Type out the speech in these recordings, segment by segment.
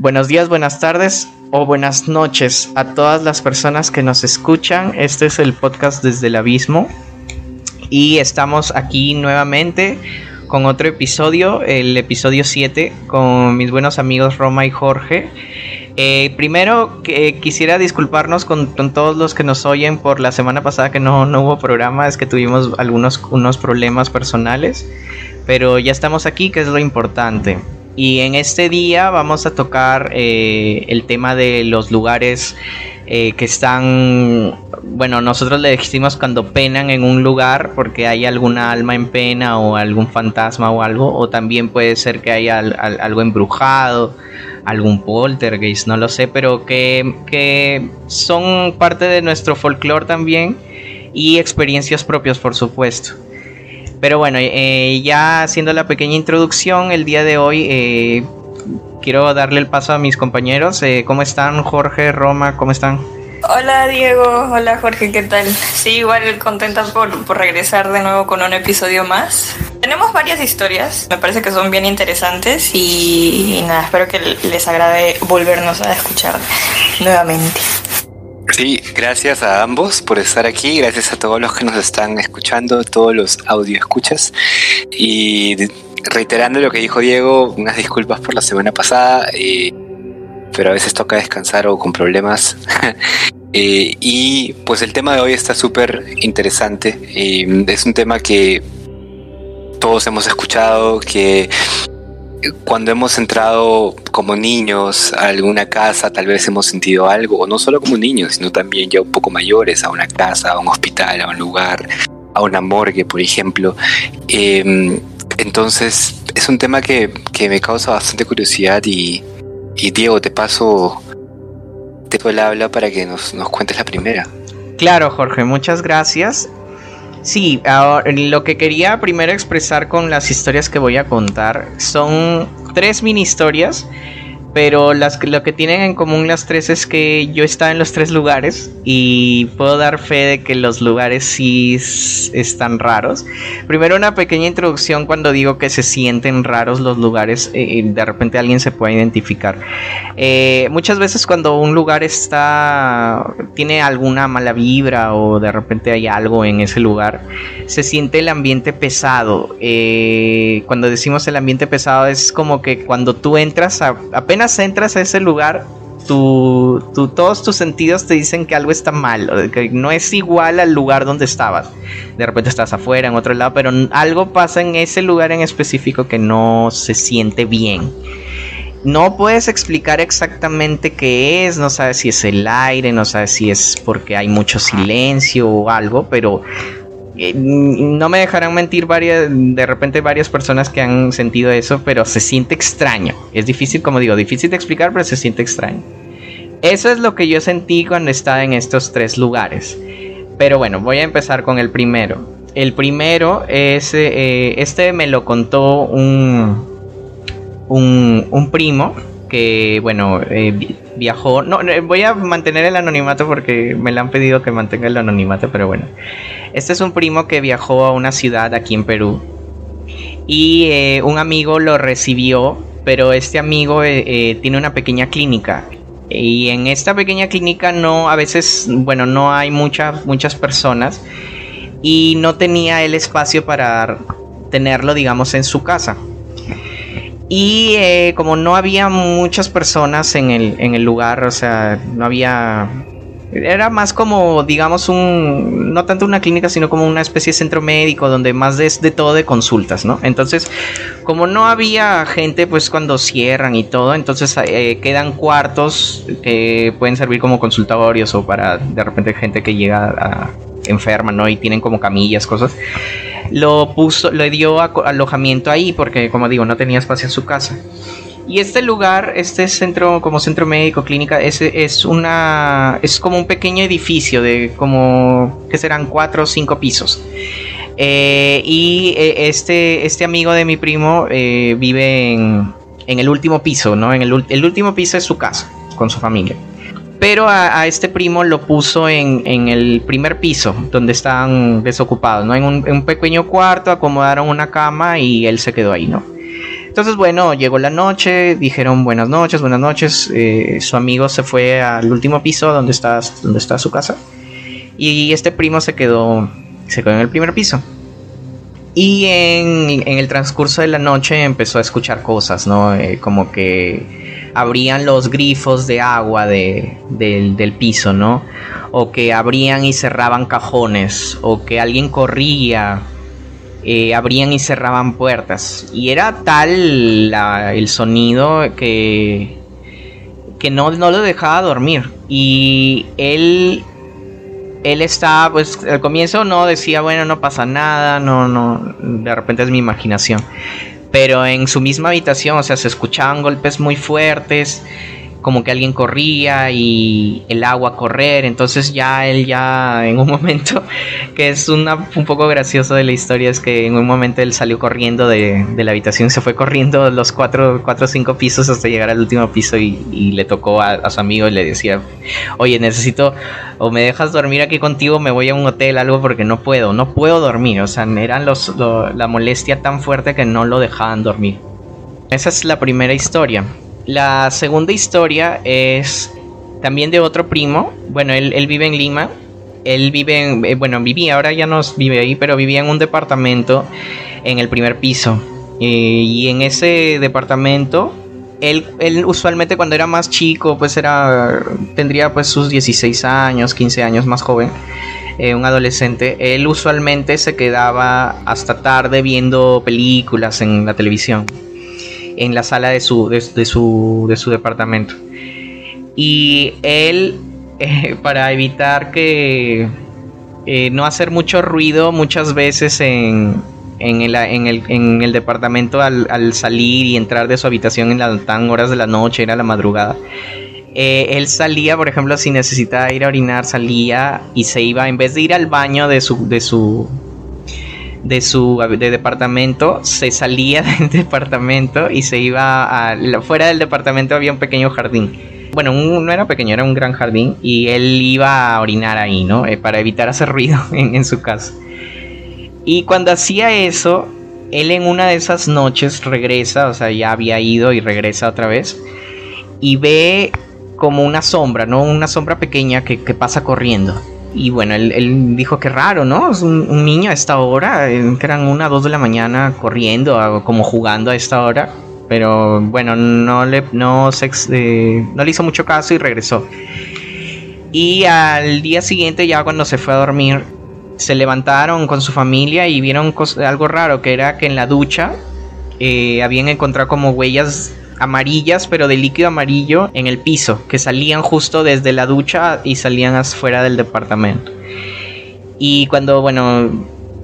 Buenos días, buenas tardes o buenas noches a todas las personas que nos escuchan. Este es el podcast desde el abismo y estamos aquí nuevamente con otro episodio, el episodio 7, con mis buenos amigos Roma y Jorge. Eh, primero que quisiera disculparnos con, todos los que nos oyen por la semana pasada que no, no hubo programa, es que tuvimos algunos unos problemas personales, pero ya estamos aquí, que es lo importante. Y en este día vamos a tocar eh, el tema de los lugares eh, que están, bueno, nosotros le decimos cuando penan en un lugar porque hay alguna alma en pena o algún fantasma o algo, o también puede ser que haya algo embrujado, algún poltergeist, no lo sé, pero que, que son parte de nuestro folclore también y experiencias propias, por supuesto. Pero bueno, eh, ya haciendo la pequeña introducción, el día de hoy eh, quiero darle el paso a mis compañeros. Eh, ¿Cómo están Jorge, Roma? ¿Cómo están? Hola Diego, hola Jorge, ¿qué tal? Sí, igual contenta por, por, regresar de nuevo con un episodio más. Tenemos varias historias, me parece que son bien interesantes y nada, espero que les agrade volvernos a escuchar nuevamente. Sí, gracias a ambos por estar aquí, gracias a todos los que nos están escuchando, todos los audio escuchas. Y reiterando lo que dijo Diego, unas disculpas por la semana pasada, eh, pero a veces toca descansar o con problemas. Eh, y pues el tema de hoy está súper interesante. Eh, es un tema que todos hemos escuchado, que cuando hemos entrado como niños a alguna casa, tal vez hemos sentido algo, o no solo como niños, sino también ya un poco mayores, a una casa, a un hospital, a un lugar, a una morgue, por ejemplo. Em, entonces, es un tema que, me causa bastante curiosidad y, Diego, te paso, te doy el habla para que nos, nos cuentes la primera. Claro, Jorge, muchas gracias. Sí, lo que quería primero expresar con las historias que voy a contar son tres mini historias pero las, lo que tienen en común las tres es que yo estaba en los tres lugares y puedo dar fe de que los lugares sí están raros. Primero una pequeña introducción cuando digo que se sienten raros los lugares, eh, de repente alguien se puede identificar. Eh, muchas veces cuando un lugar está tiene alguna mala vibra o de repente hay algo en ese lugar, se siente el ambiente pesado. Eh, cuando decimos el ambiente pesado es como que cuando tú entras a, apenas entras a ese lugar, tu, todos tus sentidos te dicen que algo está mal, que no es igual al lugar donde estabas. De repente estás afuera, en otro lado, pero algo pasa en ese lugar en específico que no se siente bien. No puedes explicar exactamente qué es, no sabes si es el aire, no sabes si es porque hay mucho silencio o algo, pero no me dejarán mentir varias, de repente varias personas que han sentido eso, pero se siente extraño. Es difícil, como digo, difícil de explicar, pero se siente extraño. Eso es lo que yo sentí cuando estaba en estos tres lugares. Pero bueno, voy a empezar con el primero. El primero es, eh, este me lo contó un, un, primo que, bueno, eh, viajó. No, voy a mantener el anonimato porque me le han pedido que mantenga el anonimato, pero bueno. Este es un primo que viajó a una ciudad aquí en Perú y eh, un amigo lo recibió, pero este amigo eh, eh, tiene una pequeña clínica y en esta pequeña clínica no, a veces, bueno, no hay muchas, muchas personas y no tenía el espacio para tenerlo, digamos, en su casa. Y como no había muchas personas en el, en el lugar, o sea, no había era más como, digamos, un, no tanto una clínica, sino como una especie de centro médico donde más es de todo de consultas, ¿no? Entonces, como no había gente, pues cuando cierran y todo, entonces eh, quedan cuartos que pueden servir como consultorios o para de repente gente que llega a, enferma, ¿no? Y tienen como camillas, cosas. Lo puso, le dio alojamiento ahí porque, como digo, no tenía espacio en su casa. Y este lugar, este centro, como centro médico, clínica, es, una. es como un pequeño edificio de como. que serán cuatro o cinco pisos. Eh, y eh, este, este amigo de mi primo eh, vive en, en, el último piso, ¿no? En el, el, último piso es su casa, con su familia. Pero a, este primo lo puso en, el primer piso, donde están desocupados, ¿no? En un, pequeño cuarto, acomodaron una cama y él se quedó ahí, ¿no? Entonces, bueno, llegó la noche, dijeron buenas noches, buenas noches. Eh, su amigo se fue al último piso donde está, su casa. Y este primo se quedó, se quedó en el primer piso. Y en, el transcurso de la noche empezó a escuchar cosas, ¿no? Eh, como que abrían los grifos de agua del, del, piso, ¿no? O que abrían y cerraban cajones, o que alguien corría eh, abrían y cerraban puertas. Y era tal el sonido que, que no, no lo dejaba dormir. Y él, él estaba, pues al comienzo no decía, bueno, no pasa nada, no, no, de repente es mi imaginación. Pero en su misma habitación, o sea, se escuchaban golpes muy fuertes como que alguien corría y el agua correr, entonces ya él ya en un momento, que es una, un poco gracioso de la historia, es que en un momento él salió corriendo de, la habitación, se fue corriendo los cuatro, o cinco pisos hasta llegar al último piso y, le tocó a, su amigo y le decía, oye, necesito, o me dejas dormir aquí contigo, me voy a un hotel, algo porque no puedo, no puedo dormir, o sea, eran los, la molestia tan fuerte que no lo dejaban dormir. Esa es la primera historia. La segunda historia es también de otro primo. Bueno, él, vive en Lima. Él vive en, eh, bueno, vivía, ahora ya no vive ahí, pero vivía en un departamento en el primer piso. Eh, y en ese departamento, él, él, usualmente cuando era más chico, pues era, tendría pues sus 16 años, 15 años más joven. Eh, un adolescente, él usualmente se quedaba hasta tarde viendo películas en la televisión en la sala de su, de, su, de su departamento. Y él, eh, para evitar que eh, no hacer mucho ruido muchas veces en, en, el, en, el, en el, departamento al, salir y entrar de su habitación en las tan horas de la noche, era la madrugada. Eh, él salía, por ejemplo, si necesitaba ir a orinar, salía y se iba, en vez de ir al baño de su, de su, de su de departamento, se salía del departamento y se iba a... Fuera del departamento había un pequeño jardín. Bueno, no era pequeño, era un gran jardín y él iba a orinar ahí, ¿no? Eh, para evitar hacer ruido en, su casa. Y cuando hacía eso, él en una de esas noches regresa, o sea, ya había ido y regresa otra vez, y ve como una sombra, ¿no? Una sombra pequeña que, que pasa corriendo. Y bueno, él, dijo que raro, ¿no? Es un, niño a esta hora, eh, que eran una, dos de la mañana corriendo, como jugando a esta hora. Pero bueno, no le, no, eh, no le hizo mucho caso y regresó. Y al día siguiente, ya cuando se fue a dormir, se levantaron con su familia y vieron algo raro, que era que en la ducha eh, habían encontrado como huellas amarillas, pero de líquido amarillo en el piso, que salían justo desde la ducha y salían afuera del departamento. Y cuando, bueno,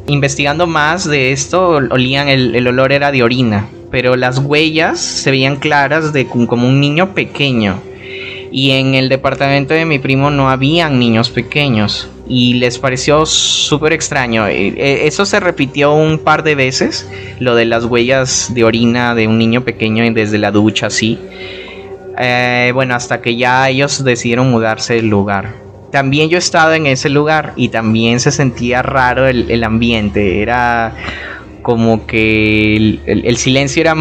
investigando más de esto, olían, el, olor era de orina, pero las huellas se veían claras de como un niño pequeño. Y en el departamento de mi primo no habían niños pequeños y les pareció súper extraño. Eh, eh, eso se repitió un par de veces, lo de las huellas de orina de un niño pequeño desde la ducha, así. Eh, bueno, hasta que ya ellos decidieron mudarse del lugar. También yo he estado en ese lugar y también se sentía raro el, el ambiente. Era como que el, silencio era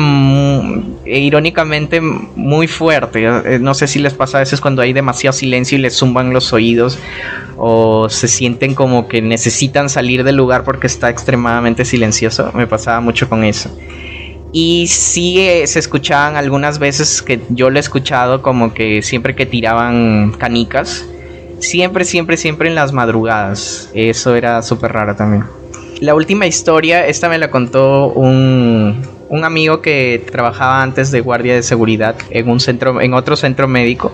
irónicamente muy fuerte. Eh, no sé si les pasa a veces cuando hay demasiado silencio y les zumban los oídos o se sienten como que necesitan salir del lugar porque está extremadamente silencioso. Me pasaba mucho con eso. Y sí eh, se escuchaban algunas veces que yo lo he escuchado como que siempre que tiraban canicas, siempre, siempre, siempre en las madrugadas. Eso era súper raro también. La última historia, esta me la contó un, un amigo que trabajaba antes de guardia de seguridad en un centro, en otro centro médico.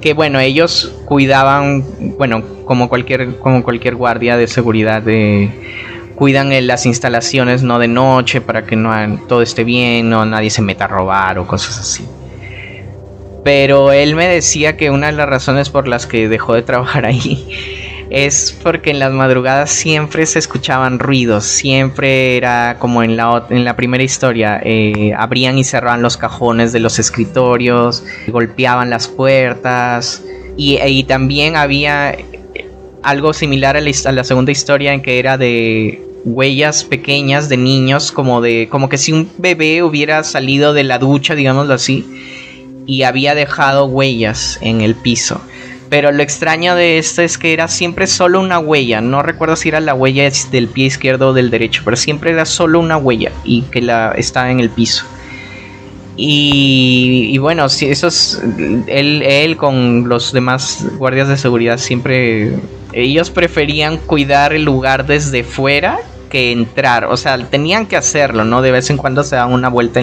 Que bueno, ellos cuidaban, bueno, como cualquier, como cualquier guardia de seguridad, de, cuidan en las instalaciones no de noche para que no todo esté bien, no nadie se meta a robar o cosas así. Pero él me decía que una de las razones por las que dejó de trabajar ahí es porque en las madrugadas siempre se escuchaban ruidos, siempre era como en la, en la primera historia, eh, abrían y cerraban los cajones de los escritorios, golpeaban las puertas y, también había algo similar a la, segunda historia en que era de huellas pequeñas de niños, como de, como que si un bebé hubiera salido de la ducha, digámoslo así, y había dejado huellas en el piso. Pero lo extraño de esto es que era siempre solo una huella. No recuerdo si era la huella del pie izquierdo o del derecho, pero siempre era solo una huella y que la estaba en el piso. Y, bueno, eso es, él, él con los demás guardias de seguridad siempre ellos preferían cuidar el lugar desde fuera que entrar. O sea, tenían que hacerlo, ¿no? De vez en cuando se dan una vuelta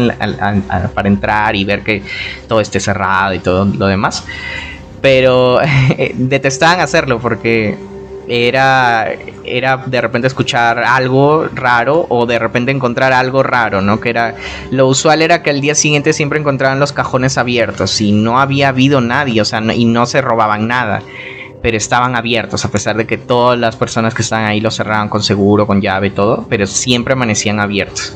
para entrar y ver que todo esté cerrado y todo lo demás. Pero detestaban hacerlo porque era, era de repente escuchar algo raro o de repente encontrar algo raro, ¿no? Que era, lo usual era que al día siguiente siempre encontraban los cajones abiertos y no había habido nadie, o sea, y no se robaban nada pero estaban abiertos a pesar de que todas las personas que estaban ahí los cerraban con seguro, con llave y todo, pero siempre amanecían abiertos.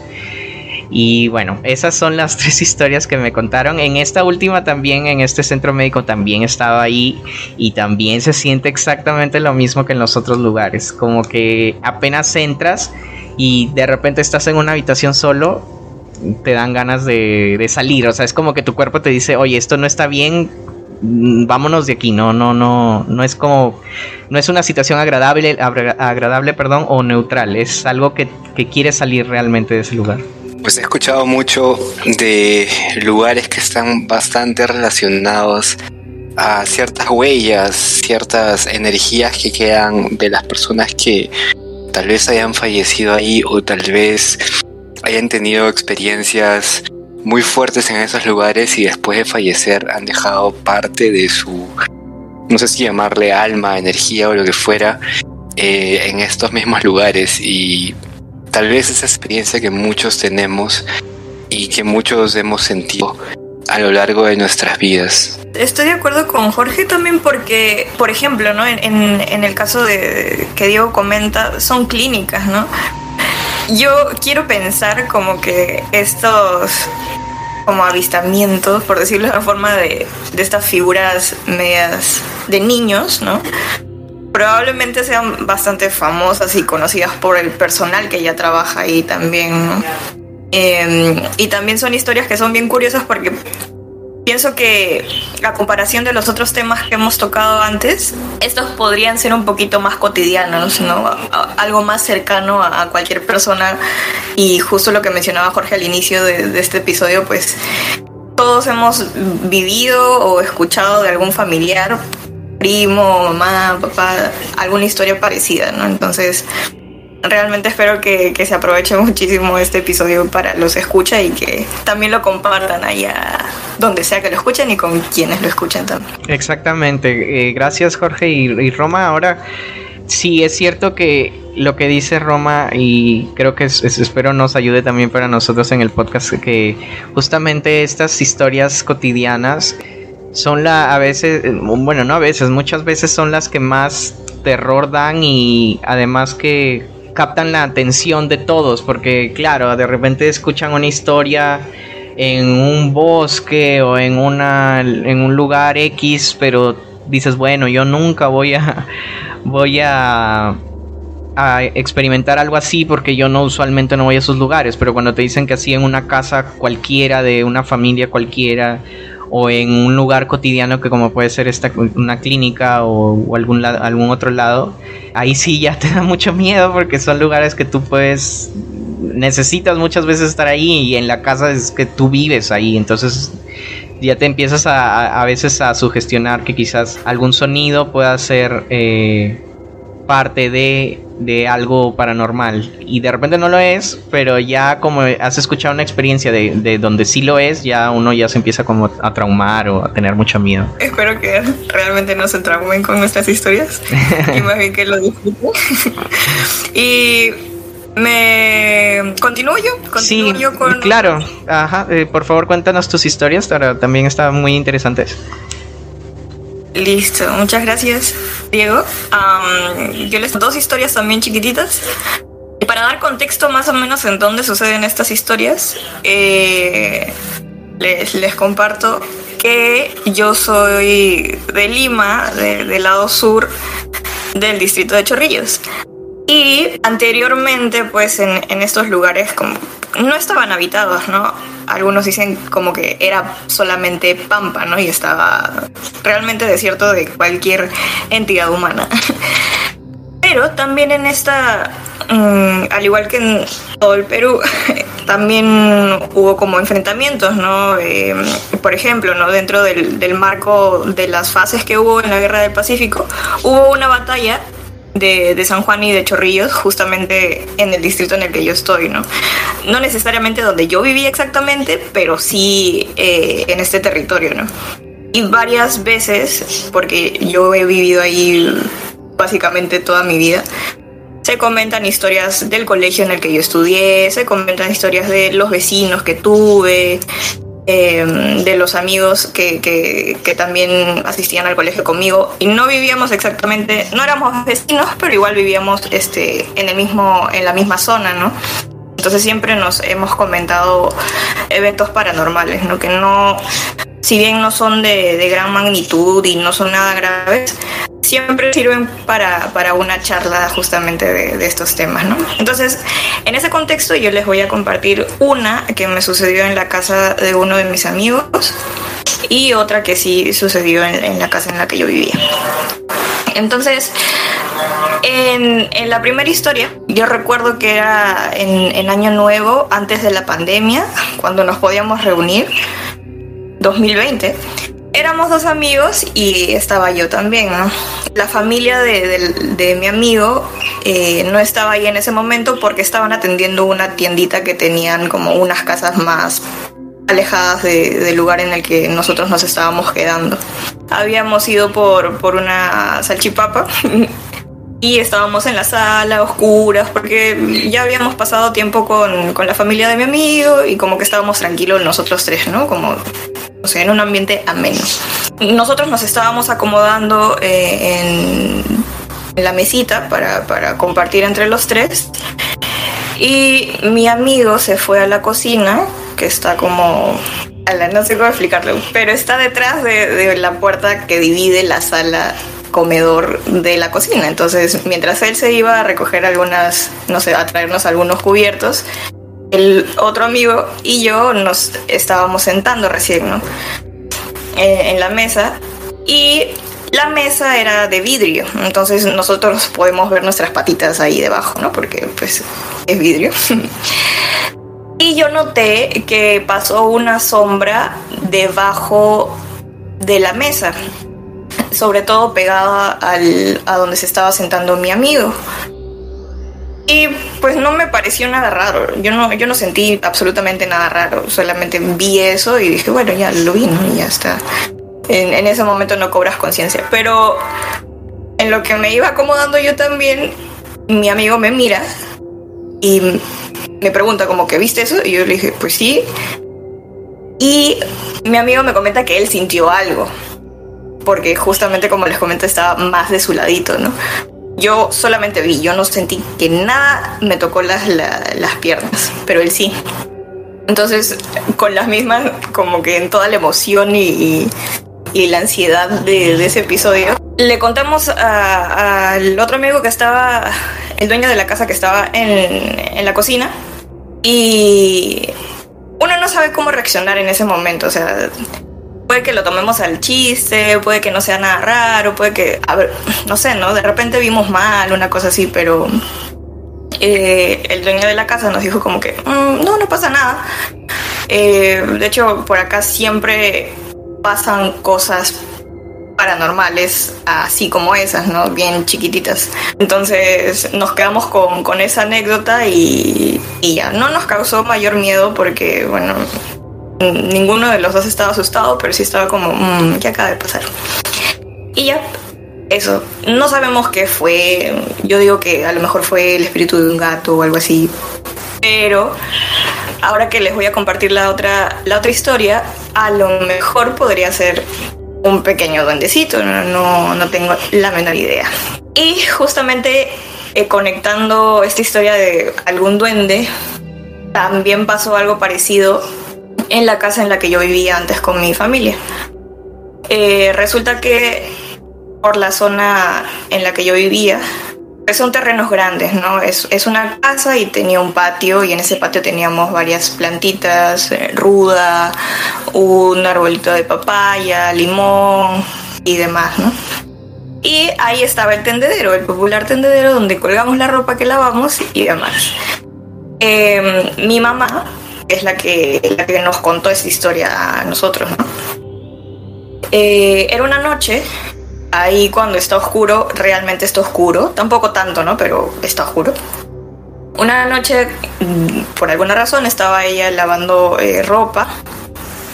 Y bueno, esas son las tres historias que me contaron. En esta última también, en este centro médico, también estaba ahí y también se siente exactamente lo mismo que en los otros lugares. Como que apenas entras y de repente estás en una habitación solo, te dan ganas de, salir. O sea, es como que tu cuerpo te dice, oye, esto no está bien, Mm, vámonos de aquí, no, no, no, no es como, no es una situación agradable, agradable, perdón, o neutral, es algo que, que quiere salir realmente de ese lugar. Pues he escuchado mucho de lugares que están bastante relacionados a ciertas huellas, ciertas energías que quedan de las personas que tal vez hayan fallecido ahí o tal vez hayan tenido experiencias muy fuertes en esos lugares y después de fallecer han dejado parte de su, no sé si llamarle alma, energía o lo que fuera, eh, en estos mismos lugares. Y tal vez esa experiencia que muchos tenemos y que muchos hemos sentido a lo largo de nuestras vidas. Estoy de acuerdo con Jorge también porque, por ejemplo, ¿no? en, en el caso de que Diego comenta, son clínicas, ¿no? Yo quiero pensar como que estos como avistamientos, por decirlo de la forma, de, de estas figuras medias de niños, ¿no? Probablemente sean bastante famosas y conocidas por el personal que ya trabaja ahí también. Em, y también son historias que son bien curiosas porque Pienso que a comparación de los otros temas que hemos tocado antes, estos podrían ser un poquito más cotidianos, ¿no? algo más cercano a, cualquier persona. Y justo lo que mencionaba Jorge al inicio de, de este episodio, pues todos hemos vivido o escuchado de algún familiar, primo, mamá, papá, alguna historia parecida, ¿no? Entonces, realmente espero que, se aproveche muchísimo este episodio para los escucha y que también lo compartan allá donde sea que lo escuchen y con quienes lo escuchen también. Exactamente. Eh, gracias Jorge y, Roma. Ahora sí es cierto que lo que dice Roma y creo que espero nos ayude también para nosotros en el podcast que justamente estas historias cotidianas son la a veces bueno no a veces muchas veces son las que más terror dan y además que captan la atención de todos, porque claro, de repente escuchan una historia en un bosque o en una en un lugar X, pero dices, bueno, yo nunca voy a voy a a experimentar algo así porque yo no usualmente no voy a esos lugares, pero cuando te dicen que así en una casa cualquiera de una familia cualquiera o en un lugar cotidiano que como puede ser esta, una clínica o, algún, algún otro lado, ahí sí ya te da mucho miedo porque son lugares que tú puedes, necesitas muchas veces estar ahí y en la casa es que tú vives ahí, entonces ya te empiezas a, a, veces a sugestionar que quizás algún sonido pueda ser... Eh, parte de, de, algo paranormal y de repente no lo es, pero ya como has escuchado una experiencia de, de, donde sí lo es, ya uno ya se empieza como a traumar o a tener mucho miedo. Espero que realmente no se traumen con nuestras historias y más bien que lo disfruten. y me continúo yo, continúo yo con claro, ajá, eh, por favor cuéntanos tus historias, también está muy interesantes. Listo, muchas gracias, Diego. yo les dos historias también chiquititas. Para dar contexto más o menos en dónde suceden estas historias, eh, les, les, comparto que yo soy de Lima, del lado sur del distrito de Chorrillos. Y anteriormente, pues en, en estos lugares como no estaban habitados, ¿no? Algunos dicen como que era solamente pampa, ¿no? Y estaba realmente desierto de cualquier entidad humana. Pero también en esta, mm, al igual que en todo el Perú, también hubo como enfrentamientos, ¿no? Eh, por ejemplo, ¿no? Dentro del, del marco de las fases que hubo en la Guerra del Pacífico, hubo una batalla de, San Juan y de Chorrillos, justamente en el distrito en el que yo estoy, ¿no? No necesariamente donde yo vivía exactamente, pero sí eh, en este territorio, ¿no? Y varias veces, porque yo he vivido ahí básicamente toda mi vida, se comentan historias del colegio en el que yo estudié, se comentan historias de los vecinos que tuve, eh, de los amigos que, que, que, también asistían al colegio conmigo y no vivíamos exactamente, no éramos vecinos, pero igual vivíamos este, en, el mismo, en la misma zona, ¿no? Entonces siempre nos hemos comentado eventos paranormales, ¿no? Que no, si bien no son de, de gran magnitud y no son nada graves, siempre sirven para, para una charla justamente de, de, estos temas, ¿no? Entonces, en ese contexto yo les voy a compartir una que me sucedió en la casa de uno de mis amigos y otra que sí sucedió en, en la casa en la que yo vivía. Entonces, en, la primera historia, yo recuerdo que era en, Año Nuevo, antes de la pandemia, cuando nos podíamos reunir, 2020 éramos dos amigos y estaba yo también, ¿no? La familia de mi amigo eh, no estaba ahí en ese momento porque estaban atendiendo una tiendita que tenían como unas casas más alejadas de, del lugar en el que nosotros nos estábamos quedando. Habíamos ido por, por una salchipapa y estábamos en la sala, oscuras, porque ya habíamos pasado tiempo con, con la familia de mi amigo y como que estábamos tranquilos nosotros tres, ¿no? Como o sea, en un ambiente ameno. Nosotros nos estábamos acomodando eh, en, en, la mesita para, para, compartir entre los tres y mi amigo se fue a la cocina, que está como... No sé cómo explicarlo, pero está detrás de, la puerta que divide la sala comedor de la cocina. Entonces, mientras él se iba a recoger algunas, no sé, a traernos algunos cubiertos, el otro amigo y yo nos estábamos sentando recién, ¿no? Eh, en la mesa y la mesa era de vidrio, entonces nosotros podemos ver nuestras patitas ahí debajo, ¿no? Porque pues es vidrio. y yo noté que pasó una sombra debajo de la mesa, sobre todo pegada al, a donde se estaba sentando mi amigo. Y pues no me pareció nada raro. Yo no, yo no sentí absolutamente nada raro. Solamente vi eso y dije, bueno, ya lo vi, ¿no? Y ya está. En, en ese momento no cobras conciencia. Pero en lo que me iba acomodando yo también, mi amigo me mira y me pregunta como que viste eso. Y yo le dije, pues sí. Y mi amigo me comenta que él sintió algo. Porque justamente como les comento estaba más de su ladito, ¿no? Yo solamente vi, yo no sentí que nada me tocó las, la, las piernas, pero él sí. Entonces, con las mismas, como que en toda la emoción y, y, y la ansiedad de, de, ese episodio, le contamos al otro amigo que estaba, el dueño de la casa que estaba en, en la cocina, y uno no sabe cómo reaccionar en ese momento, o sea, puede que lo tomemos al chiste, puede que no sea nada raro, puede que, a ver, no sé, ¿no? De repente vimos mal, una cosa así, pero eh, el dueño de la casa nos dijo como que, mmm, no, no pasa nada. Eh, de hecho, por acá siempre pasan cosas paranormales así como esas, ¿no? Bien chiquititas. Entonces nos quedamos con, con esa anécdota y, ya no nos causó mayor miedo porque, bueno, ninguno de los dos estaba asustado, pero sí estaba como, mmm, ¿qué acaba de pasar? Y ya, eso, no sabemos qué fue, yo digo que a lo mejor fue el espíritu de un gato o algo así, pero ahora que les voy a compartir la otra, la otra historia, a lo mejor podría ser un pequeño duendecito, no, no, no tengo la menor idea. Y justamente eh, conectando esta historia de algún duende, también pasó algo parecido en la casa en la que yo vivía antes con mi familia. Eh, resulta que por la zona en la que yo vivía son terrenos grandes, ¿no? Es, es, una casa y tenía un patio y en ese patio teníamos varias plantitas, eh, ruda, un arbolito de papaya, limón y demás, ¿no? Y ahí estaba el tendedero, el popular tendedero donde colgamos la ropa que lavamos y demás. Em, mi mamá es la que, la que nos contó esa historia a nosotros, ¿no? Eh, era una noche ahí cuando está oscuro, realmente está oscuro, tampoco tanto, ¿no? Pero está oscuro. Una noche, mm, por alguna razón, estaba ella lavando eh, ropa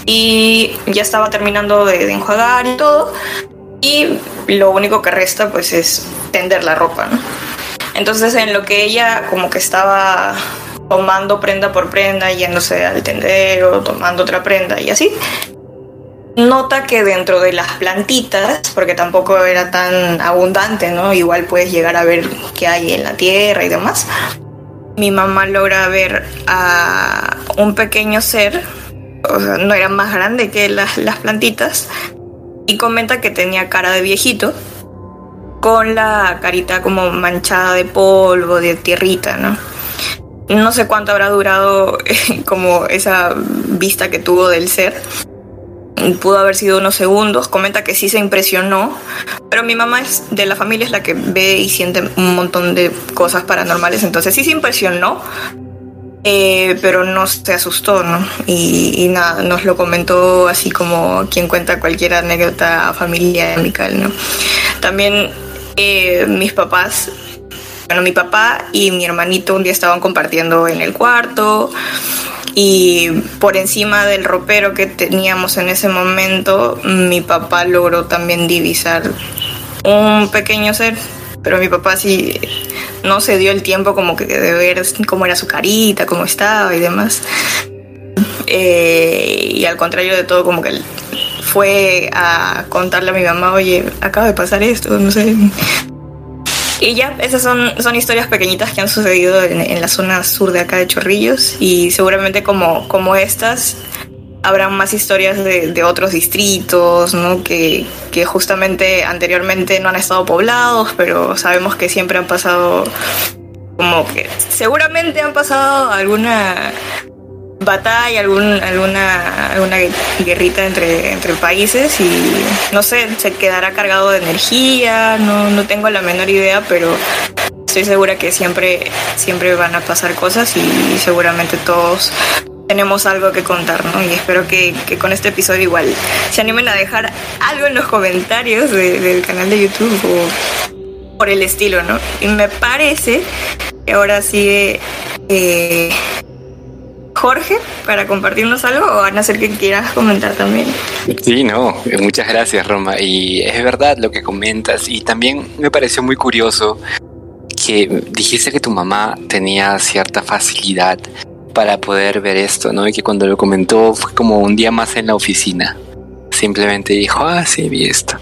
y ya estaba terminando de, enjuagar y todo. Y lo único que resta pues es tender la ropa, ¿no? Entonces en lo que ella como que estaba tomando prenda por prenda, yéndose al tendero, tomando otra prenda y así, nota que dentro de las plantitas, porque tampoco era tan abundante, ¿no? Igual puedes llegar a ver qué hay en la tierra y demás. Mi mamá logra ver a un pequeño ser, no era más grande que las, las plantitas, y comenta que tenía cara de viejito, con la carita como manchada de polvo, de tierrita, ¿no? No sé cuánto habrá durado como esa vista que tuvo del ser, pudo haber sido unos segundos, comenta que sí se impresionó, pero mi mamá es de la familia es la que ve y siente un montón de cosas paranormales, entonces sí se impresionó, eh, pero no se asustó, ¿no? Y, nada, nos lo comentó así como quien cuenta cualquier anécdota familiar amical, ¿no? También eh, mis papás bueno, mi papá y mi hermanito un día estaban compartiendo en el cuarto y por encima del ropero que teníamos en ese momento, mi papá logró también divisar un pequeño ser, pero mi papá sí no se dio el tiempo como que de ver cómo era su carita, cómo estaba y demás. Eh, y al contrario de todo, como que fue a contarle a mi mamá, oye, acaba de pasar esto, no sé, y ya, esas son, son historias pequeñitas que han sucedido en, la zona sur de acá de Chorrillos y seguramente como, como estas habrán más historias de, otros distritos, ¿no? Que, que, justamente anteriormente no han estado poblados, pero sabemos que siempre han pasado como que seguramente han pasado alguna batalla, algún, alguna, alguna guerrita entre, entre países y no sé, se quedará cargado de energía, no, no tengo la menor idea, pero estoy segura que siempre, siempre van a pasar cosas y seguramente todos tenemos algo que contar, ¿no? Y espero que, que con este episodio igual se animen a dejar algo en los comentarios del canal de YouTube o por el estilo, ¿no? Y me parece que ahora sigue eh, Jorge para compartirnos algo o van a ser que quieras comentar también. Sí, no, muchas gracias Roma. Y es verdad lo que comentas y también me pareció muy curioso que dijiste que tu mamá tenía cierta facilidad para poder ver esto, ¿no? Y que cuando lo comentó fue como un día más en la oficina. Simplemente dijo, ah, sí, vi esto.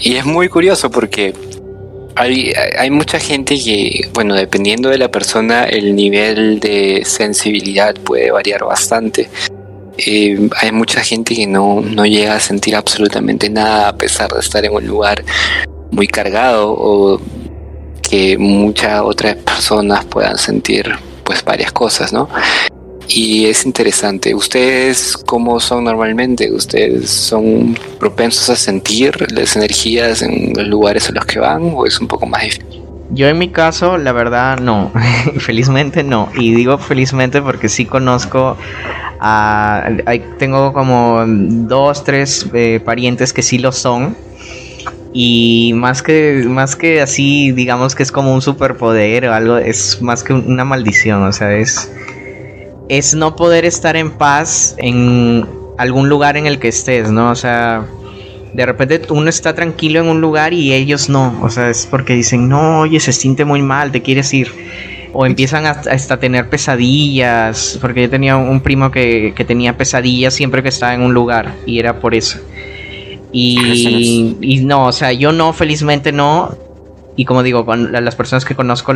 Y es muy curioso porque hay, hay, mucha gente que, bueno, dependiendo de la persona, el nivel de sensibilidad puede variar bastante. Eh, hay mucha gente que no, no llega a sentir absolutamente nada a pesar de estar en un lugar muy cargado o que muchas otras personas puedan sentir pues varias cosas, ¿no? Y es interesante. ¿Ustedes cómo son normalmente? ¿Ustedes son propensos a sentir las energías en los lugares a los que van o es un poco más difícil? Yo en mi caso, la verdad, no. felizmente no. Y digo felizmente porque sí conozco a... tengo como dos, tres eh, parientes que sí lo son. Y más que, más que así, digamos que es como un superpoder o algo, es más que una maldición. O sea, es es no poder estar en paz en algún lugar en el que estés, ¿no? O sea, de repente uno está tranquilo en un lugar y ellos no. O sea, es porque dicen, no, oye, se siente muy mal, te quieres ir. O empiezan hasta, a tener pesadillas, porque yo tenía un primo que, que tenía pesadillas siempre que estaba en un lugar y era por eso. Y, y, no, o sea, yo no, felizmente no y como digo, las personas que conozco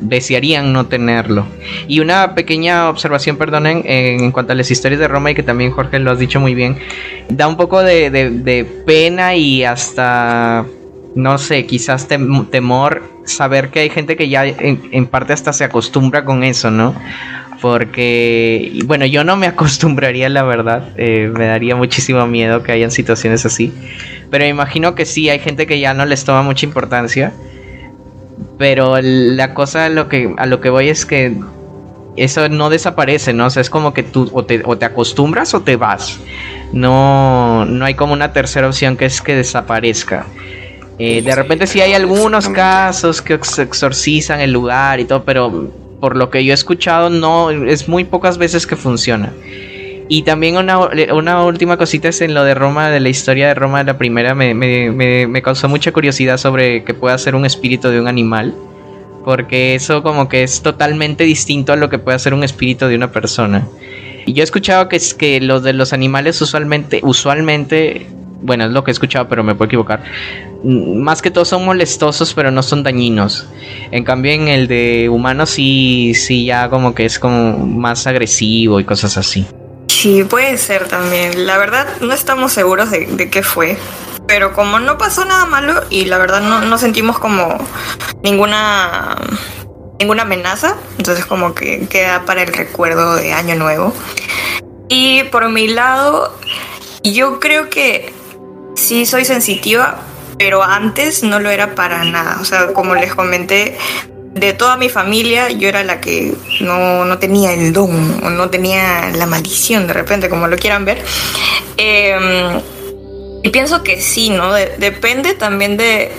desearían no tenerlo. Y una pequeña observación, perdonen, en, cuanto a las historias de Roma y que también Jorge lo has dicho muy bien, da un poco de, pena y hasta no sé, quizás temor, saber que hay gente que ya en, parte hasta se acostumbra con eso, ¿no? Porque, bueno, yo no me acostumbraría, la verdad, eh, me daría muchísimo miedo que hayan situaciones así, pero imagino que sí, hay gente que ya no les toma mucha importancia, pero la cosa a lo que, a lo que voy es que eso no desaparece, ¿no? O sea, es como que tú o te, o te acostumbras o te vas. No, no hay como una tercera opción que es que desaparezca. Eh, de repente sí hay algunos casos que exorcizan el lugar y todo, pero por lo que yo he escuchado, no, es muy pocas veces que funciona. Y también una, una, última cosita es en lo de Roma, de la historia de Roma la primera, me, me, me, causó mucha curiosidad sobre que pueda ser un espíritu de un animal. Porque eso como que es totalmente distinto a lo que puede ser un espíritu de una persona. Y yo he escuchado que es que los de los animales usualmente, usualmente bueno, es lo que he escuchado, pero me puedo equivocar. Mm, más que todo son molestosos, pero no son dañinos. En cambio, en el de humanos sí, sí ya como que es como más agresivo y cosas así. Sí, puede ser también. La verdad, no estamos seguros de, qué fue. Pero como no pasó nada malo y la verdad no, no sentimos como ninguna ninguna amenaza, entonces como que queda para el recuerdo de Año Nuevo. Y por mi lado, yo creo que sí soy sensitiva, pero antes no lo era para nada. O sea, como les comenté, de toda mi familia yo era la que no, tenía el don o no tenía la maldición de repente, como lo quieran ver. Em, y pienso que sí, ¿no? depende también de,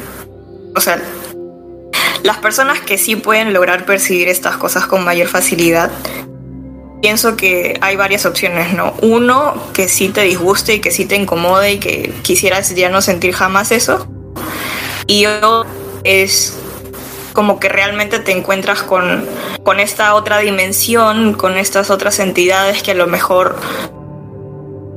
o sea, las personas que sí pueden lograr percibir estas cosas con mayor facilidad pienso que hay varias opciones, ¿no? Uno, que sí te disguste y que sí te incomode y que quisieras ya no sentir jamás eso. Y otro es como que realmente te encuentras con, con esta otra dimensión, con estas otras entidades que a lo mejor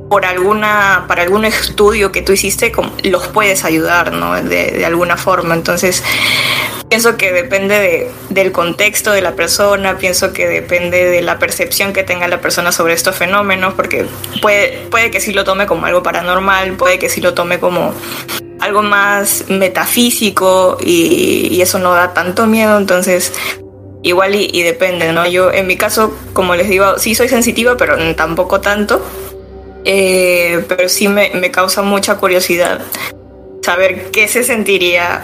por alguna, para algún estudio que tú hiciste, los puedes ayudar, ¿no? De, de alguna forma. Entonces, Pienso que depende del contexto de la persona, pienso que depende de la percepción que tenga la persona sobre estos fenómenos, porque puede, puede que sí lo tome como algo paranormal, puede que sí lo tome como algo más metafísico y, eso no da tanto miedo, entonces igual y, depende, ¿no? Yo en mi caso, como les digo, sí soy sensitiva, pero tampoco tanto, eh, pero sí me, me causa mucha curiosidad saber qué se sentiría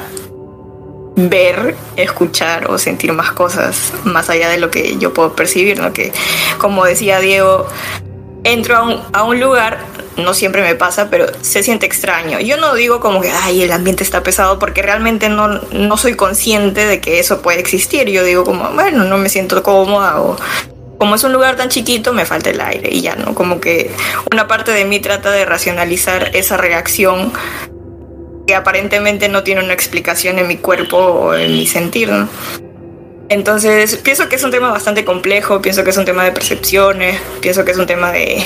ver, escuchar o sentir más cosas más allá de lo que yo puedo percibir, ¿no? Que como decía Diego, entro a un, a un lugar, no siempre me pasa, pero se siente extraño. Yo no digo como que, ay, el ambiente está pesado, porque realmente no, no soy consciente de que eso puede existir. Yo digo como, bueno, no me siento cómoda o como es un lugar tan chiquito, me falta el aire y ya, ¿no? Como que una parte de mí trata de racionalizar esa reacción que aparentemente no tiene una explicación en mi cuerpo o en mi sentir, Entonces, pienso que es un tema bastante complejo, pienso que es un tema de percepciones, pienso que es un tema de,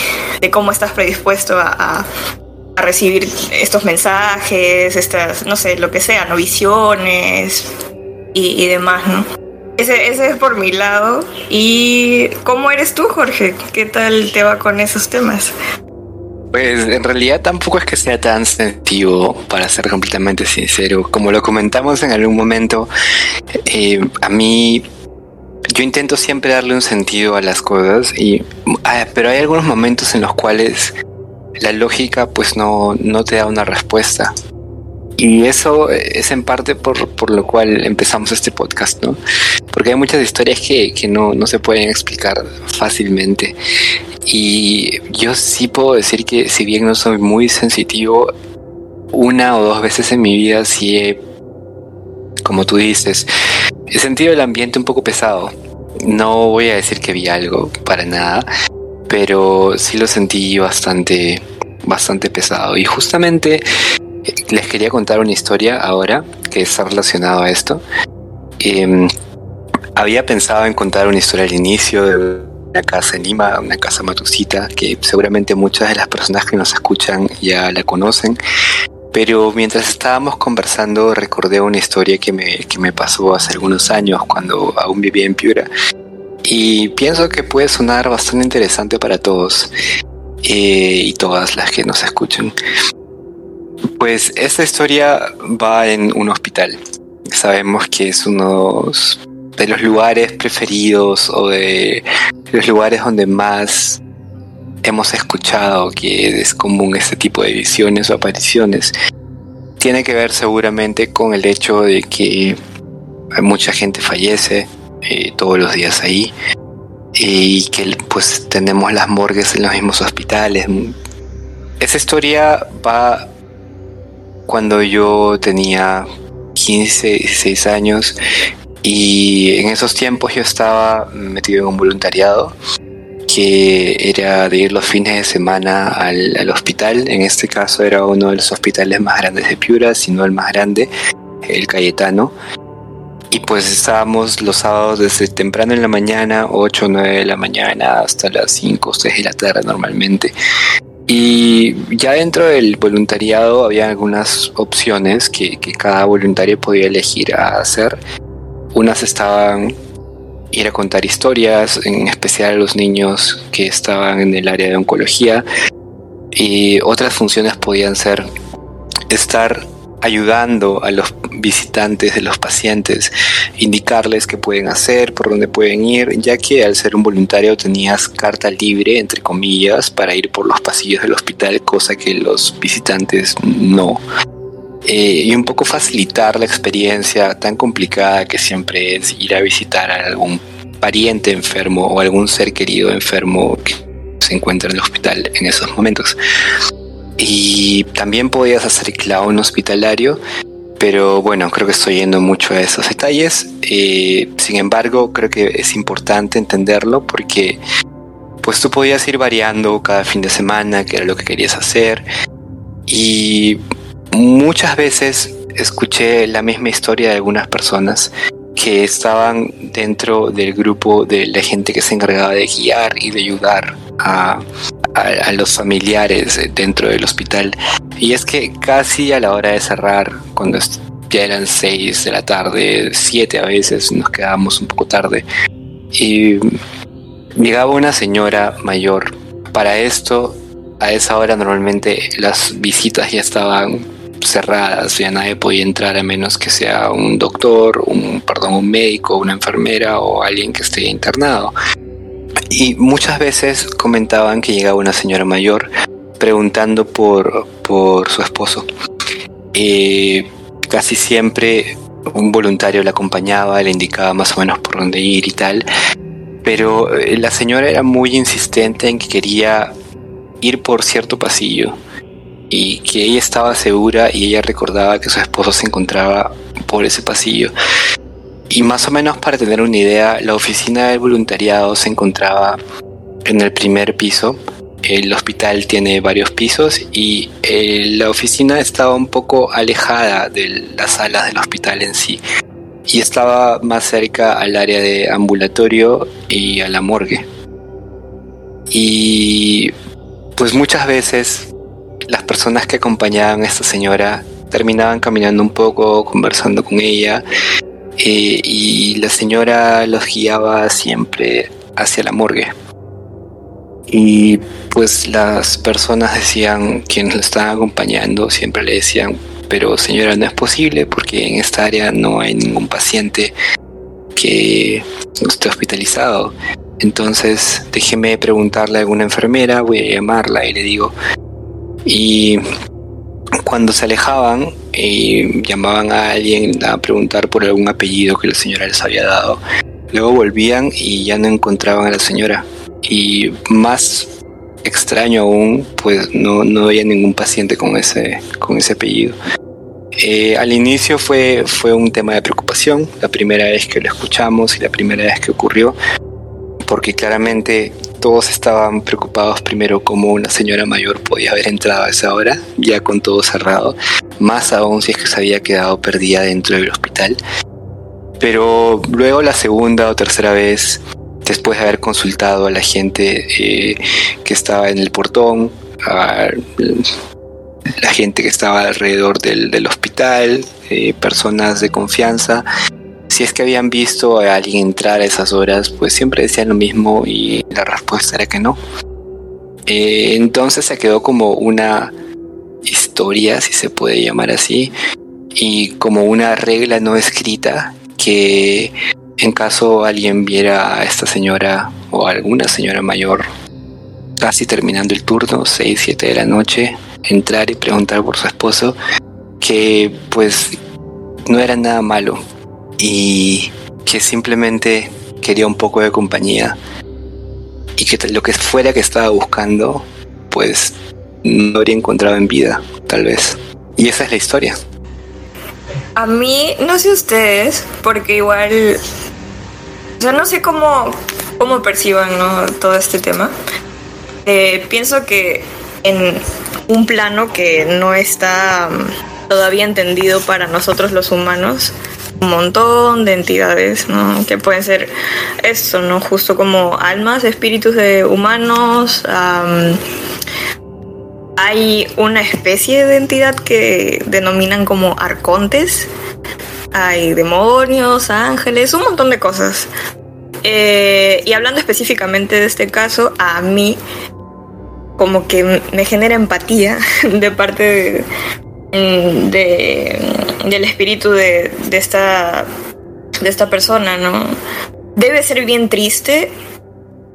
cómo estás predispuesto a, recibir estos mensajes, estas, no sé, lo que sea, ¿no? Visiones y, demás, ¿no? Ese, ese, es por mi lado. ¿Y cómo eres tú, Jorge? ¿Qué tal te va con esos temas? Pues en realidad tampoco es que sea tan sensitivo, para ser completamente sincero. Como lo comentamos en algún momento, eh, a mí yo intento siempre darle un sentido a las cosas, y, ah, pero hay algunos momentos en los cuales la lógica pues no, no te da una respuesta. Y eso es en parte por, por, lo cual empezamos este podcast, ¿no? Porque hay muchas historias que, que no, no, se pueden explicar fácilmente. Y yo sí puedo decir que si bien no soy muy sensitivo, una o dos veces en mi vida sí he, como tú dices, he sentido el ambiente un poco pesado. No voy a decir que vi algo para nada, pero sí lo sentí bastante, bastante pesado. Y justamente les quería contar una historia ahora que está relacionado a esto. Em, había pensado en contar una historia al inicio de una casa en Lima, una casa matusita, que seguramente muchas de las personas que nos escuchan ya la conocen. Pero mientras estábamos conversando recordé una historia que me, que me pasó hace algunos años cuando aún vivía en Piura. Y pienso que puede sonar bastante interesante para todos eh, y todas las que nos escuchan. Pues esta historia va en un hospital. Sabemos que es uno de los lugares preferidos o de los lugares donde más hemos escuchado que es común este tipo de visiones o apariciones. Tiene que ver seguramente con el hecho de que mucha gente fallece eh, todos los días ahí y que pues tenemos las morgues en los mismos hospitales. Esa historia va cuando yo tenía 15, 16 años y en esos tiempos yo estaba metido en un voluntariado que era de ir los fines de semana al, al, hospital. En este caso era uno de los hospitales más grandes de Piura, si no el más grande, el Cayetano. Y pues estábamos los sábados desde temprano en la mañana, 8 o 9 de la mañana, hasta las 5 o 6 de la tarde normalmente. Y ya dentro del voluntariado había algunas opciones que, que cada voluntario podía elegir a hacer. Unas estaban ir a contar historias, en especial a los niños que estaban en el área de oncología. Y otras funciones podían ser estar ayudando a los visitantes de los pacientes, indicarles qué pueden hacer, por dónde pueden ir, ya que al ser un voluntario tenías carta libre, entre comillas, para ir por los pasillos del hospital, cosa que los visitantes no. Eh, y un poco facilitar la experiencia tan complicada que siempre es ir a visitar a algún pariente enfermo o algún ser querido enfermo que se encuentra en el hospital en esos momentos. Y también podías hacer clown hospitalario, pero bueno, creo que estoy yendo mucho a esos detalles. Eh, sin embargo, creo que es importante entenderlo porque pues tú podías ir variando cada fin de semana, qué era lo que querías hacer. Y muchas veces escuché la misma historia de algunas personas que estaban dentro del grupo de la gente que se encargaba de guiar y de ayudar a, a, los familiares dentro del hospital. Y es que casi a la hora de cerrar, cuando ya eran 6 de la tarde, 7 a veces, nos quedábamos un poco tarde, y llegaba una señora mayor. Para esto, a esa hora normalmente las visitas ya estaban cerradas, ya nadie podía entrar a menos que sea un doctor, un, perdón, un médico, una enfermera o alguien que esté internado. Y muchas veces comentaban que llegaba una señora mayor preguntando por, por su esposo. Eh, casi siempre un voluntario la acompañaba, le indicaba más o menos por dónde ir y tal. Pero eh, la señora era muy insistente en que quería ir por cierto pasillo que ella estaba segura y ella recordaba que su esposo se encontraba por ese pasillo. Y más o menos para tener una idea, la oficina del voluntariado se encontraba en el primer piso. El hospital tiene varios pisos y eh, la oficina estaba un poco alejada de las salas del hospital en sí. Y estaba más cerca al área de ambulatorio y a la morgue. Y pues muchas veces las personas que acompañaban a esta señora terminaban caminando un poco, conversando con ella, eh, y la señora los guiaba siempre hacia la morgue. Y pues las personas decían, quienes lo estaban acompañando, siempre le decían, pero señora, no es posible porque en esta área no hay ningún paciente que esté hospitalizado. Entonces déjeme preguntarle a alguna enfermera, voy a llamarla y le digo, y cuando se alejaban y llamaban a alguien a preguntar por algún apellido que la señora les había dado, luego volvían y ya no encontraban a la señora. Y más extraño aún, pues no, no había ningún paciente con ese, con ese apellido. Eh, al inicio fue, fue un tema de preocupación, la primera vez que lo escuchamos y la primera vez que ocurrió, porque claramente todos estaban preocupados primero cómo una señora mayor podía haber entrado a esa hora, ya con todo cerrado, más aún si es que se había quedado perdida dentro del hospital. Pero luego la segunda o tercera vez, después de haber consultado a la gente eh, que estaba en el portón, a la gente que estaba alrededor del, hospital, eh, personas de confianza, si es que habían visto a alguien entrar a esas horas, pues siempre decían lo mismo y la respuesta era que no. Eh, entonces se quedó como una historia, si se puede llamar así, y como una regla no escrita que en caso alguien viera a esta señora o a alguna señora mayor casi terminando el turno, 6, 7 de la noche, entrar y preguntar por su esposo, que pues no era nada malo y que simplemente quería un poco de compañía y que lo que fuera que estaba buscando pues no habría encontrado en vida, tal vez. Y esa es la historia. A mí, no sé ustedes, porque igual, o no sé cómo, cómo perciban todo este tema. Eh, pienso que en un plano que no está mm, todavía entendido para nosotros los humanos, un montón de entidades. Que pueden ser esto, ¿no? Justo como almas, espíritus de humanos. hay una especie de entidad que denominan como arcontes. Hay demonios, ángeles, un montón de cosas. Eh, y hablando específicamente de este caso, a mí como que me genera empatía de parte de, de, del espíritu de, de, esta, de esta persona, ¿no? Debe ser bien triste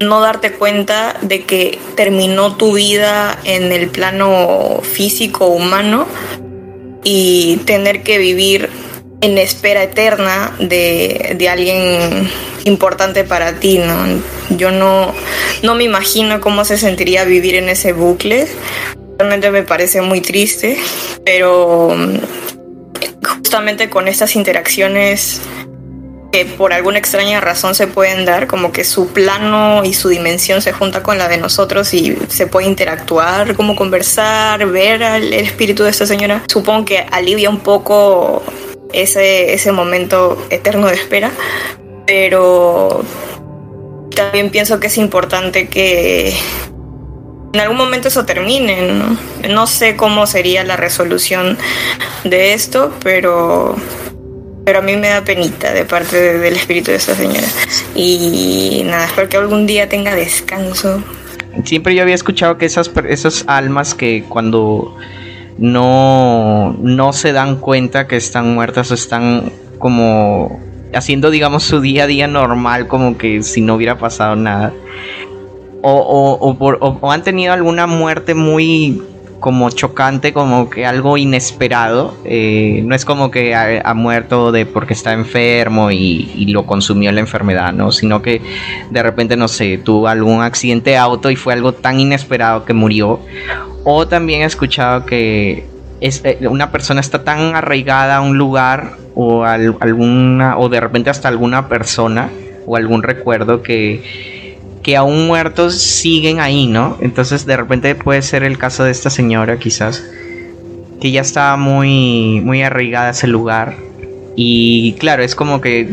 no darte cuenta de que terminó tu vida en el plano físico humano y tener que vivir en espera eterna de, de alguien importante para ti, ¿no? Yo no, no me imagino cómo se sentiría vivir en ese bucle Realmente me parece muy triste, pero mm, justamente con estas interacciones que por alguna extraña razón se pueden dar, como que su plano y su dimensión se junta con la de nosotros y se puede interactuar, como conversar, ver al espíritu de esta señora, supongo que alivia un poco ese, ese momento eterno de espera, pero también pienso que es importante que en algún momento eso termine. ¿no? sé cómo sería la resolución de esto, pero pero a mí me da penita de parte del espíritu de esta señora. Y nada, espero que algún día tenga descanso. Siempre yo había escuchado que esas, esas almas que cuando no, no se dan cuenta que están muertas o están como haciendo, digamos, su día a día normal, como que si no hubiera pasado nada o, han tenido alguna muerte muy como chocante, como que algo inesperado. Eh, no es como que ha, muerto de porque está enfermo y, lo consumió la enfermedad, ¿no? Sino que de repente, no sé, tuvo algún accidente de auto y fue algo tan inesperado que murió. O también he escuchado que es, eh, una persona está tan arraigada a un lugar o alguna, o de repente hasta alguna persona o algún recuerdo que que aún muertos siguen ahí, ¿no? Entonces de repente puede ser el caso de esta señora quizás, que ya estaba muy, muy arraigada a ese lugar. Y claro, es como que,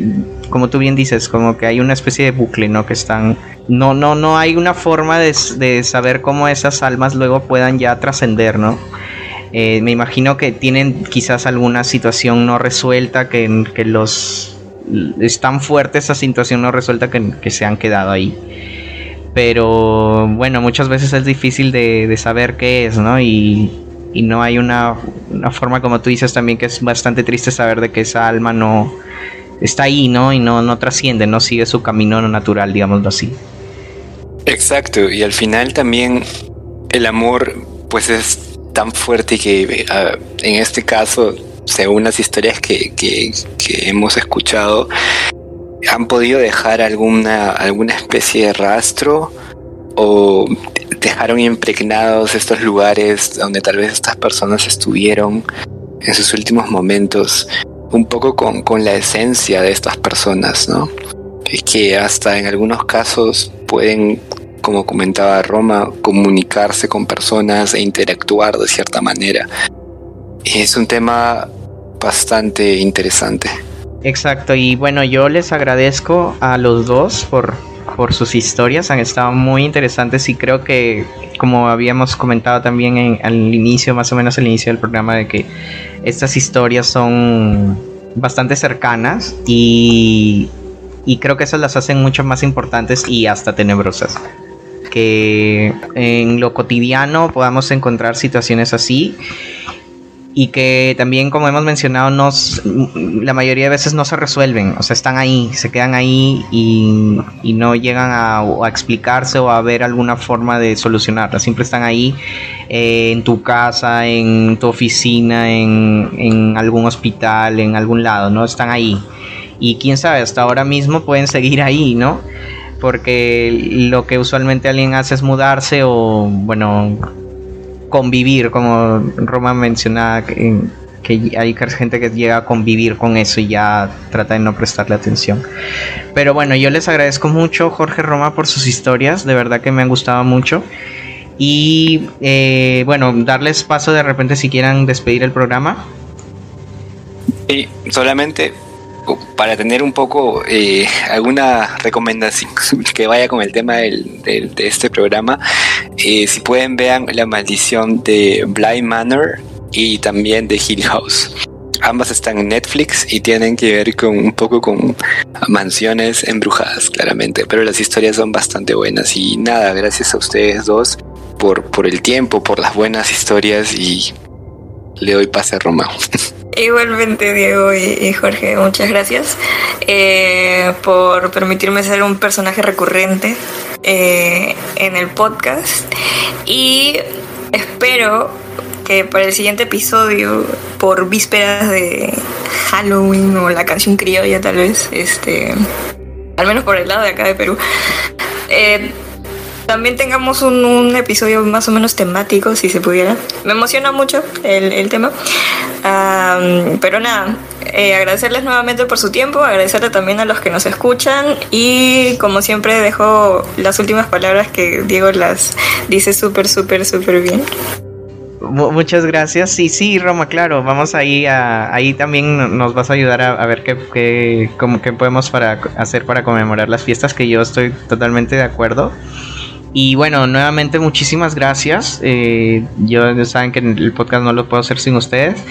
como tú bien dices, como que hay una especie de bucle, ¿no? Que están... No, no, no hay una forma de, saber cómo esas almas luego puedan ya trascender, ¿no? Eh, me imagino que tienen quizás alguna situación no resuelta, que, que los... Es tan fuerte esa situación no resuelta que, que se han quedado ahí pero bueno, muchas veces es difícil de, saber qué es, ¿no? Y, no hay una, forma, como tú dices también, que es bastante triste saber de que esa alma no está ahí, ¿no? Y no, no trasciende, no sigue su camino natural, digámoslo así. Exacto, y al final también el amor, pues es tan fuerte que ah, en este caso, según las historias que, que, que hemos escuchado, han podido dejar alguna, alguna especie de rastro o dejaron impregnados estos lugares donde tal vez estas personas estuvieron en sus últimos momentos, un poco con, con la esencia de estas personas, ¿no? Es que hasta en algunos casos pueden, como comentaba Roma, comunicarse con personas e interactuar de cierta manera. Es un tema bastante interesante. Exacto, y bueno, yo les agradezco a los dos por, por sus historias, han estado muy interesantes y creo que, como habíamos comentado también al inicio, más o menos al inicio del programa, de que estas historias son bastante cercanas y, y creo que eso las hacen mucho más importantes y hasta tenebrosas. Que en lo cotidiano podamos encontrar situaciones así y que también, como hemos mencionado, nos, la mayoría de veces no se resuelven, o sea, están ahí, se quedan ahí y, no llegan a, explicarse o a ver alguna forma de solucionarlas, siempre están ahí eh, en tu casa, en tu oficina, en, en algún hospital, en algún lado, ¿no? Están ahí. Y quién sabe, hasta ahora mismo pueden seguir ahí, ¿no? Porque lo que usualmente alguien hace es mudarse o, bueno, convivir, como Roma mencionaba, que, hay gente que llega a convivir con eso y ya trata de no prestarle atención. Pero bueno, yo les agradezco mucho, Jorge Roma, por sus historias, de verdad que me han gustado mucho. Y eh, bueno, darles paso de repente si quieran despedir el programa. Y solamente para tener un poco eh, alguna recomendación que vaya con el tema de este programa, eh, si pueden vean La maldición de Blind Manor y también de Hill House. Ambas están en Netflix y tienen que ver con un poco con mansiones embrujadas, claramente, pero las historias son bastante buenas y nada, gracias a ustedes dos por, por el tiempo, por las buenas historias y le doy pase a Romeo. Igualmente, Diego y, Jorge, muchas gracias eh, por permitirme ser un personaje recurrente eh, en el podcast. Y espero que para el siguiente episodio, por vísperas de Halloween o la canción criolla, tal vez, este, al menos por el lado de acá de Perú, eh, también tengamos un, episodio más o menos temático, si se pudiera. Me emociona mucho el, tema. pero nada, eh, agradecerles nuevamente por su tiempo, agradecerle también a los que nos escuchan y como siempre dejo las últimas palabras que Diego las dice súper, súper, súper bien. Muchas gracias. Sí, sí, Roma, claro. Vamos ahí a, ahí también nos vas a ayudar a, ver qué, qué, qué podemos para hacer para conmemorar las fiestas, que yo estoy totalmente de acuerdo. Y bueno, nuevamente muchísimas gracias. Eh, yo saben que el podcast no lo puedo hacer sin ustedes.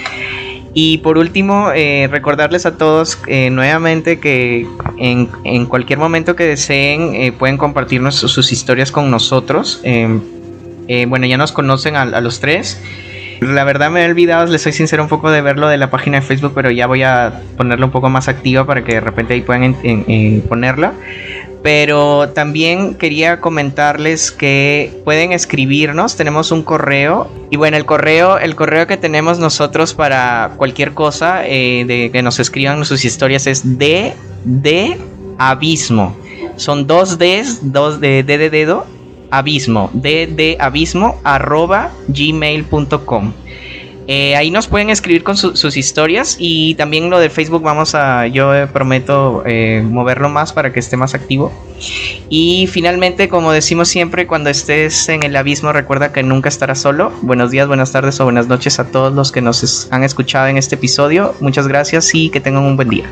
Y por último, eh, recordarles a todos eh, nuevamente que en, en, cualquier momento que deseen pueden compartirnos sus historias con nosotros. bueno, ya nos conocen a, los tres. La verdad me he olvidado, les soy sincero un poco de verlo de la página de Facebook, pero ya voy a ponerlo un poco más activa para que de repente ahí puedan ponerla. Pero también quería comentarles que pueden escribirnos, tenemos un correo y bueno, el correo, el correo que tenemos nosotros para cualquier cosa eh, de que nos escriban sus historias es de de abismo. Son dos Ds, dos de, de, de dedo, abismo, de de abismo arroba gmail.com. Eh, ahí nos pueden escribir con sus historias y también lo de Facebook vamos a, yo eh, prometo eh, moverlo más para que esté más activo. Y finalmente, como decimos siempre, cuando estés en el abismo recuerda que nunca estarás solo. Buenos días, buenas tardes o buenas noches a todos los que nos han escuchado en este episodio. Muchas gracias y que tengan un buen día.